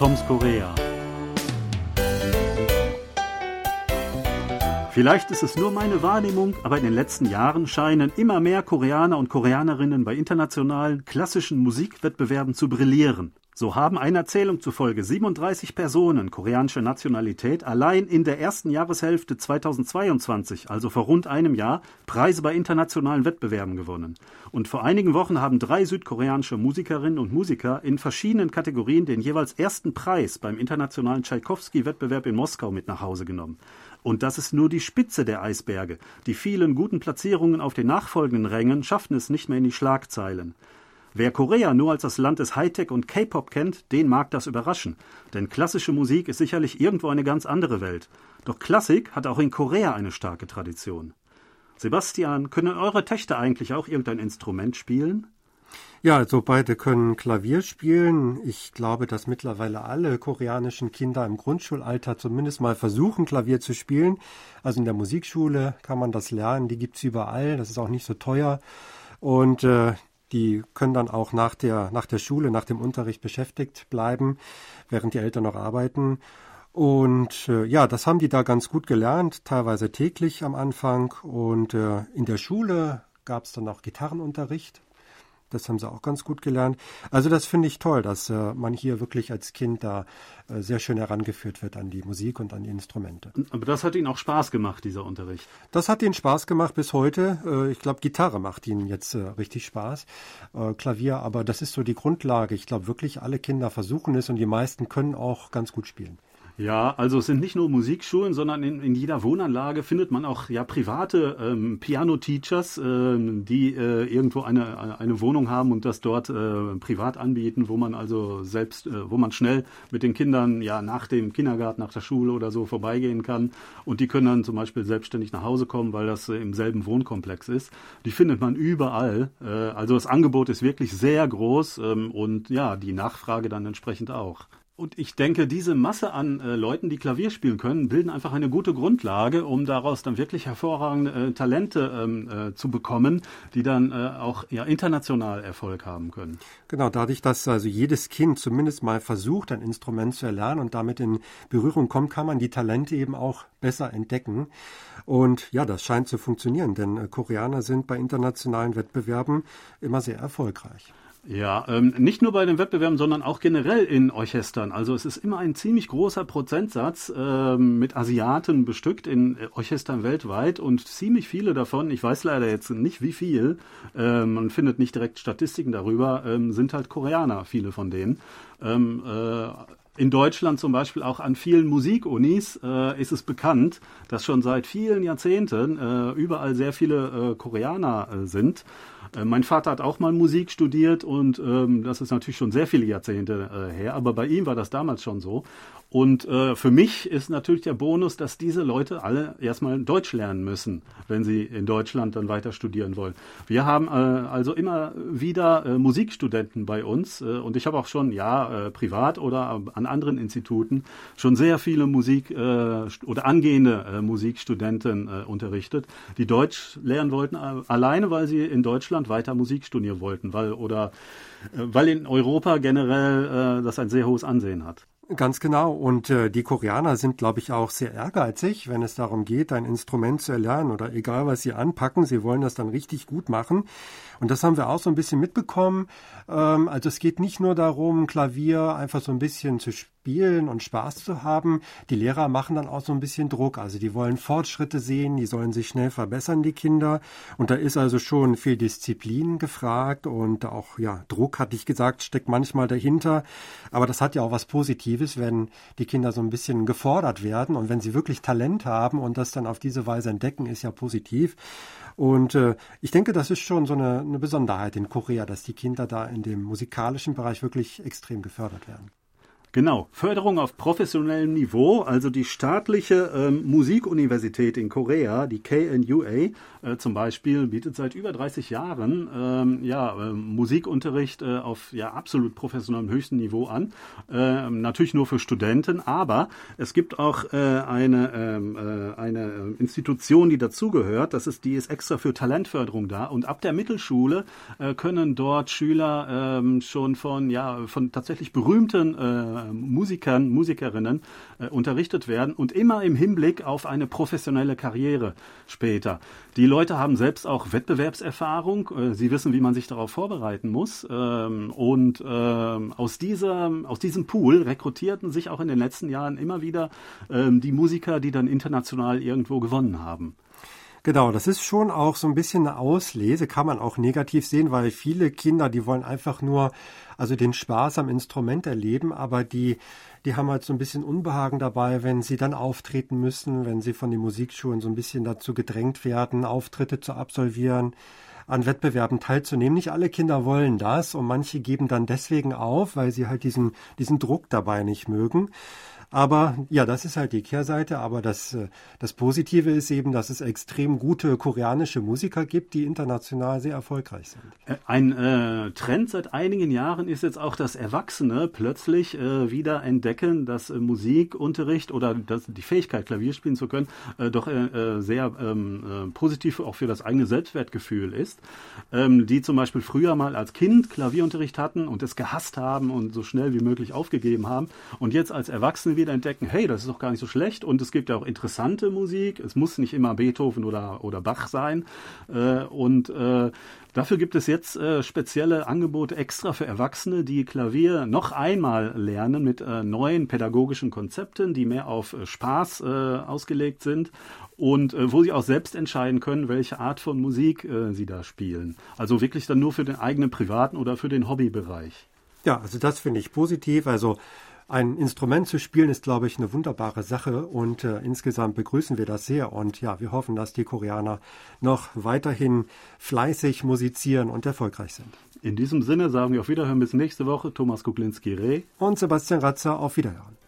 Toms Korea. Vielleicht ist es nur meine Wahrnehmung, aber in den letzten Jahren scheinen immer mehr Koreaner und Koreanerinnen bei internationalen klassischen Musikwettbewerben zu brillieren. So haben einer Erzählung zufolge 37 Personen koreanischer Nationalität allein in der ersten Jahreshälfte 2022, also vor rund einem Jahr, Preise bei internationalen Wettbewerben gewonnen. Und vor einigen Wochen haben drei südkoreanische Musikerinnen und Musiker in verschiedenen Kategorien den jeweils ersten Preis beim internationalen Tschaikowski-Wettbewerb in Moskau mit nach Hause genommen. Und das ist nur die Spitze der Eisberge. Die vielen guten Platzierungen auf den nachfolgenden Rängen schaffen es nicht mehr in die Schlagzeilen. Wer Korea nur als das Land des Hightech und K-Pop kennt, den mag das überraschen. Denn klassische Musik ist sicherlich irgendwo eine ganz andere Welt. Doch Klassik hat auch in Korea eine starke Tradition. Sebastian, können eure Töchter eigentlich auch irgendein Instrument spielen? Ja, also beide können Klavier spielen. Ich glaube, dass mittlerweile alle koreanischen Kinder im Grundschulalter zumindest mal versuchen, Klavier zu spielen. Also in der Musikschule kann man das lernen, die gibt's überall, das ist auch nicht so teuer. Und äh, die können dann auch nach der, nach der Schule, nach dem Unterricht beschäftigt bleiben, während die Eltern noch arbeiten. Und äh, ja, das haben die da ganz gut gelernt, teilweise täglich am Anfang. Und äh, in der Schule gab es dann auch Gitarrenunterricht. Das haben sie auch ganz gut gelernt. Also das finde ich toll, dass äh, man hier wirklich als Kind da äh, sehr schön herangeführt wird an die Musik und an die Instrumente. Aber das hat Ihnen auch Spaß gemacht, dieser Unterricht? Das hat Ihnen Spaß gemacht bis heute. Äh, ich glaube, Gitarre macht Ihnen jetzt äh, richtig Spaß. Äh, Klavier, aber das ist so die Grundlage. Ich glaube wirklich, alle Kinder versuchen es und die meisten können auch ganz gut spielen. Ja, also es sind nicht nur Musikschulen, sondern in, in jeder Wohnanlage findet man auch ja private ähm, Piano-Teachers, ähm, die äh, irgendwo eine, eine Wohnung haben und das dort äh, privat anbieten, wo man also selbst, äh, wo man schnell mit den Kindern ja nach dem Kindergarten, nach der Schule oder so vorbeigehen kann. Und die können dann zum Beispiel selbstständig nach Hause kommen, weil das im selben Wohnkomplex ist. Die findet man überall. Äh, also das Angebot ist wirklich sehr groß ähm, und ja, die Nachfrage dann entsprechend auch. Und ich denke, diese Masse an äh, Leuten, die Klavier spielen können, bilden einfach eine gute Grundlage, um daraus dann wirklich hervorragende äh, Talente ähm, äh, zu bekommen, die dann äh, auch ja, international Erfolg haben können. Genau, dadurch, dass also jedes Kind zumindest mal versucht, ein Instrument zu erlernen und damit in Berührung kommt, kann man die Talente eben auch besser entdecken. Und ja, das scheint zu funktionieren, denn äh, Koreaner sind bei internationalen Wettbewerben immer sehr erfolgreich. Ja, ähm, nicht nur bei den Wettbewerben, sondern auch generell in Orchestern. Also es ist immer ein ziemlich großer Prozentsatz ähm, mit Asiaten bestückt in äh, Orchestern weltweit und ziemlich viele davon, ich weiß leider jetzt nicht wie viel, äh, man findet nicht direkt Statistiken darüber, ähm, sind halt Koreaner, viele von denen. Ähm, äh, in Deutschland zum Beispiel auch an vielen Musikunis äh, ist es bekannt, dass schon seit vielen Jahrzehnten äh, überall sehr viele äh, Koreaner äh, sind. Äh, mein Vater hat auch mal Musik studiert und ähm, das ist natürlich schon sehr viele Jahrzehnte äh, her, aber bei ihm war das damals schon so. Und äh, für mich ist natürlich der Bonus, dass diese Leute alle erstmal Deutsch lernen müssen, wenn sie in Deutschland dann weiter studieren wollen. Wir haben äh, also immer wieder äh, Musikstudenten bei uns äh, und ich habe auch schon, ja, äh, privat oder an anderen Instituten schon sehr viele Musik äh, oder angehende äh, Musikstudenten äh, unterrichtet, die Deutsch lernen wollten, äh, alleine weil sie in Deutschland weiter Musik studieren wollten, weil oder äh, weil in Europa generell äh, das ein sehr hohes Ansehen hat. Ganz genau. Und äh, die Koreaner sind, glaube ich, auch sehr ehrgeizig, wenn es darum geht, ein Instrument zu erlernen oder egal, was sie anpacken, sie wollen das dann richtig gut machen. Und das haben wir auch so ein bisschen mitbekommen. Ähm, also es geht nicht nur darum, Klavier einfach so ein bisschen zu spielen und Spaß zu haben. Die Lehrer machen dann auch so ein bisschen Druck. Also die wollen Fortschritte sehen, die sollen sich schnell verbessern, die Kinder. Und da ist also schon viel Disziplin gefragt und auch, ja, Druck, hatte ich gesagt, steckt manchmal dahinter. Aber das hat ja auch was Positives, wenn die Kinder so ein bisschen gefordert werden und wenn sie wirklich Talent haben und das dann auf diese Weise entdecken, ist ja positiv. Und äh, ich denke, das ist schon so eine, eine Besonderheit in Korea, dass die Kinder da in dem musikalischen Bereich wirklich extrem gefördert werden. Genau, Förderung auf professionellem Niveau, also die staatliche ähm, Musikuniversität in Korea, die KNUA äh, zum Beispiel, bietet seit über 30 Jahren ähm, ja, äh, Musikunterricht äh, auf ja, absolut professionellem höchsten Niveau an. Ähm, natürlich nur für Studenten, aber es gibt auch äh, eine, ähm, äh, eine Institution, die dazugehört, das ist, die ist extra für Talentförderung da und ab der Mittelschule äh, können dort Schüler ähm, schon von, ja, von tatsächlich berühmten äh, Musikern, Musikerinnen äh, unterrichtet werden und immer im Hinblick auf eine professionelle Karriere später. Die Leute haben selbst auch Wettbewerbserfahrung. Äh, sie wissen, wie man sich darauf vorbereiten muss. Ähm, und ähm, aus, dieser, aus diesem Pool rekrutierten sich auch in den letzten Jahren immer wieder ähm, die Musiker, die dann international irgendwo gewonnen haben. Genau, das ist schon auch so ein bisschen eine Auslese, kann man auch negativ sehen, weil viele Kinder, die wollen einfach nur also den Spaß am Instrument erleben, aber die, die haben halt so ein bisschen Unbehagen dabei, wenn sie dann auftreten müssen, wenn sie von den Musikschulen so ein bisschen dazu gedrängt werden, Auftritte zu absolvieren an Wettbewerben teilzunehmen. Nicht alle Kinder wollen das und manche geben dann deswegen auf, weil sie halt diesen, diesen Druck dabei nicht mögen. Aber ja, das ist halt die Kehrseite. Aber das, äh, das Positive ist eben, dass es extrem gute koreanische Musiker gibt, die international sehr erfolgreich sind. Äh, ein äh, Trend seit einigen Jahren ist jetzt auch, dass Erwachsene plötzlich äh, wieder entdecken, dass äh, Musikunterricht oder dass die Fähigkeit, Klavier spielen zu können, äh, doch sehr ähm, positiv auch für das eigene Selbstwertgefühl ist. Ähm, die zum Beispiel früher mal als Kind Klavierunterricht hatten und es gehasst haben und so schnell wie möglich aufgegeben haben und jetzt als Erwachsene wieder entdecken, hey, das ist doch gar nicht so schlecht und es gibt ja auch interessante Musik. Es muss nicht immer Beethoven oder, oder Bach sein. Äh, und äh, dafür gibt es jetzt äh, spezielle Angebote extra für Erwachsene, die Klavier noch einmal lernen mit äh, neuen pädagogischen Konzepten, die mehr auf äh, Spaß äh, ausgelegt sind und wo sie auch selbst entscheiden können, welche Art von Musik sie da spielen. Also wirklich dann nur für den eigenen privaten oder für den Hobbybereich. Ja, also das finde ich positiv. Also ein Instrument zu spielen ist, glaube ich, eine wunderbare Sache und äh, insgesamt begrüßen wir das sehr und ja, wir hoffen, dass die Koreaner noch weiterhin fleißig musizieren und erfolgreich sind. In diesem Sinne sagen wir auf Wiederhören bis nächste Woche. Thomas Kuklinski-Reh und Sebastian Ratzer auf Wiederhören.